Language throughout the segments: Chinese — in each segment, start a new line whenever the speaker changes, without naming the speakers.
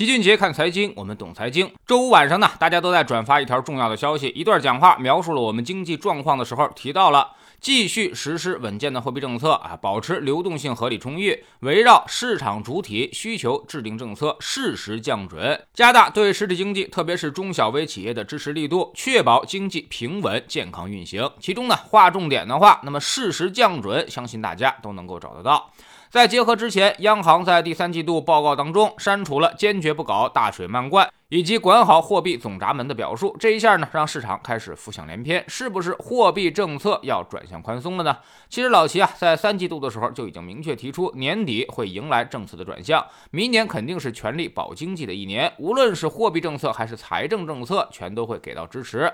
齐俊杰看财经，我们懂财经。周五晚上呢，大家都在转发一条重要的消息，一段讲话描述了我们经济状况的时候，提到了继续实施稳健的货币政策啊，保持流动性合理充裕，围绕市场主体需求制定政策，适时降准，加大对实体经济，特别是中小微企业的支持力度，确保经济平稳健康运行。其中呢，划重点的话，那么适时降准，相信大家都能够找得到。在结合之前央行在第三季度报告当中删除了坚决不搞大水漫灌。以及管好货币总闸门的表述，这一下呢，让市场开始浮想联翩，是不是货币政策要转向宽松了呢？其实老齐啊，在三季度的时候就已经明确提出，年底会迎来政策的转向，明年肯定是全力保经济的一年，无论是货币政策还是财政政策，全都会给到支持。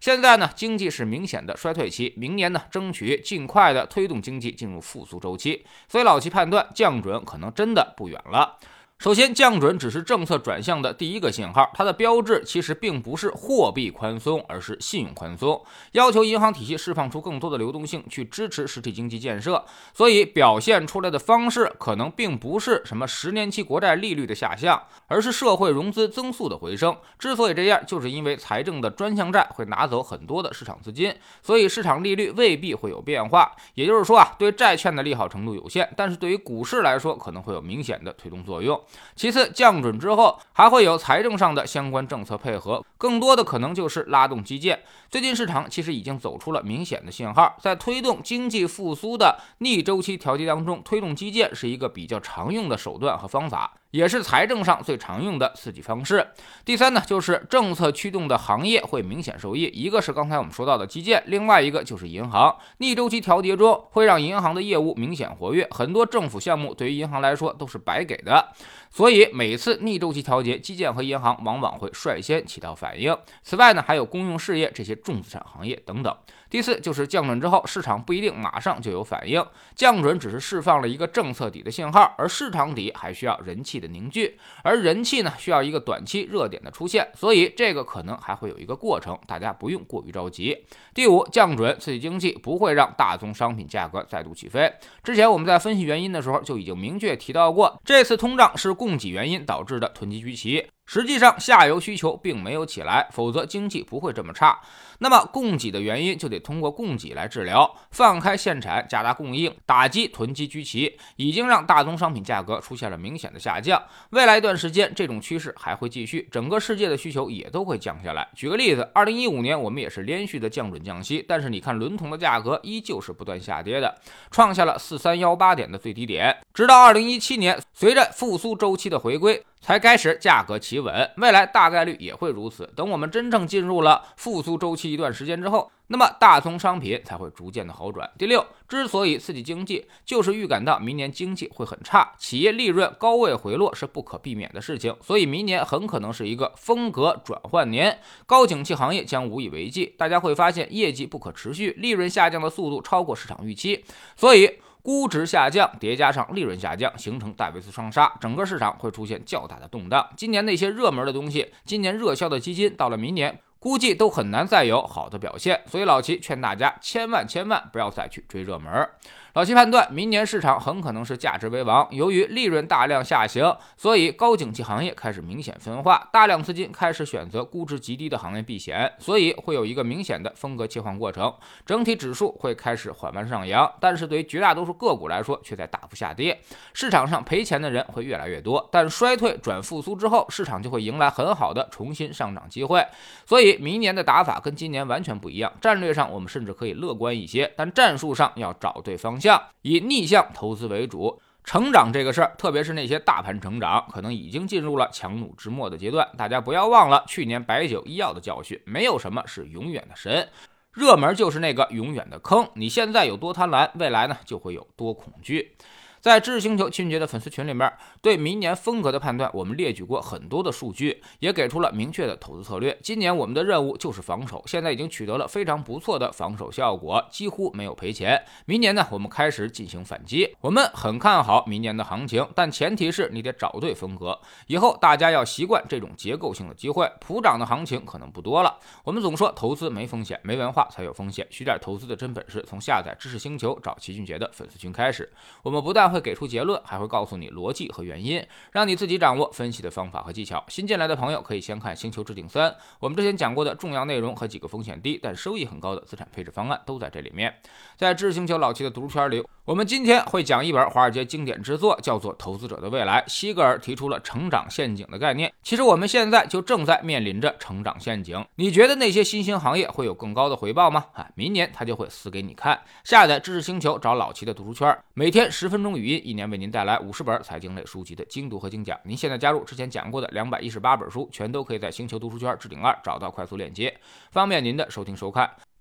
现在呢，经济是明显的衰退期，明年呢，争取尽快的推动经济进入复苏周期，所以老齐判断降准可能真的不远了。首先，降准只是政策转向的第一个信号，它的标志其实并不是货币宽松，而是信用宽松，要求银行体系释放出更多的流动性去支持实体经济建设。所以表现出来的方式可能并不是什么十年期国债利率的下降，而是社会融资增速的回升。之所以这样，就是因为财政的专项债会拿走很多的市场资金，所以市场利率未必会有变化。也就是说啊，对债券的利好程度有限，但是对于股市来说，可能会有明显的推动作用。其次，降准之后还会有财政上的相关政策配合，更多的可能就是拉动基建。最近市场其实已经走出了明显的信号，在推动经济复苏的逆周期调节当中，推动基建是一个比较常用的手段和方法。也是财政上最常用的刺激方式。第三呢，就是政策驱动的行业会明显受益，一个是刚才我们说到的基建，另外一个就是银行。逆周期调节中会让银行的业务明显活跃，很多政府项目对于银行来说都是白给的，所以每次逆周期调节，基建和银行往往会率先起到反应。此外呢，还有公用事业这些重资产行业等等。第四就是降准之后，市场不一定马上就有反应，降准只是释放了一个政策底的信号，而市场底还需要人气的凝聚，而人气呢需要一个短期热点的出现，所以这个可能还会有一个过程，大家不用过于着急。第五，降准刺激经济不会让大宗商品价格再度起飞。之前我们在分析原因的时候就已经明确提到过，这次通胀是供给原因导致的囤积居奇。实际上，下游需求并没有起来，否则经济不会这么差。那么，供给的原因就得通过供给来治疗，放开限产，加大供应，打击囤积居奇，已经让大宗商品价格出现了明显的下降。未来一段时间，这种趋势还会继续，整个世界的需求也都会降下来。举个例子，二零一五年我们也是连续的降准降息，但是你看伦铜的价格依旧是不断下跌的，创下了四三幺八点的最低点，直到二零一七年，随着复苏周期的回归。才开始价格企稳，未来大概率也会如此。等我们真正进入了复苏周期一段时间之后，那么大宗商品才会逐渐的好转。第六，之所以刺激经济，就是预感到明年经济会很差，企业利润高位回落是不可避免的事情，所以明年很可能是一个风格转换年，高景气行业将无以为继，大家会发现业绩不可持续，利润下降的速度超过市场预期，所以。估值下降叠加上利润下降，形成戴维斯双杀，整个市场会出现较大的动荡。今年那些热门的东西，今年热销的基金，到了明年。估计都很难再有好的表现，所以老齐劝大家千万千万不要再去追热门。老齐判断，明年市场很可能是价值为王。由于利润大量下行，所以高景气行业开始明显分化，大量资金开始选择估值极低的行业避险，所以会有一个明显的风格切换过程。整体指数会开始缓慢上扬，但是对于绝大多数个股来说却在大幅下跌。市场上赔钱的人会越来越多，但衰退转复苏之后，市场就会迎来很好的重新上涨机会。所以。明年的打法跟今年完全不一样，战略上我们甚至可以乐观一些，但战术上要找对方向，以逆向投资为主。成长这个事儿，特别是那些大盘成长，可能已经进入了强弩之末的阶段。大家不要忘了去年白酒医药的教训，没有什么是永远的神，热门就是那个永远的坑。你现在有多贪婪，未来呢就会有多恐惧。在知识星球俊杰的粉丝群里面，对明年风格的判断，我们列举过很多的数据，也给出了明确的投资策略。今年我们的任务就是防守，现在已经取得了非常不错的防守效果，几乎没有赔钱。明年呢，我们开始进行反击，我们很看好明年的行情，但前提是你得找对风格。以后大家要习惯这种结构性的机会，普涨的行情可能不多了。我们总说投资没风险，没文化才有风险。学点投资的真本事，从下载知识星球找齐俊杰的粉丝群开始。我们不但会给出结论，还会告诉你逻辑和原因，让你自己掌握分析的方法和技巧。新进来的朋友可以先看《星球置顶三》，我们之前讲过的重要内容和几个风险低但收益很高的资产配置方案都在这里面。在知识星球老七的读书圈里，我们今天会讲一本华尔街经典之作，叫做《投资者的未来》。西格尔提出了成长陷阱的概念。其实我们现在就正在面临着成长陷阱。你觉得那些新兴行业会有更高的回报吗？啊，明年他就会死给你看。下载知识星球，找老齐的读书圈，每天十分钟语音，一年为您带来五十本财经类书籍的精读和精讲。您现在加入之前讲过的两百一十八本书，全都可以在星球读书圈置顶二找到快速链接，方便您的收听收看。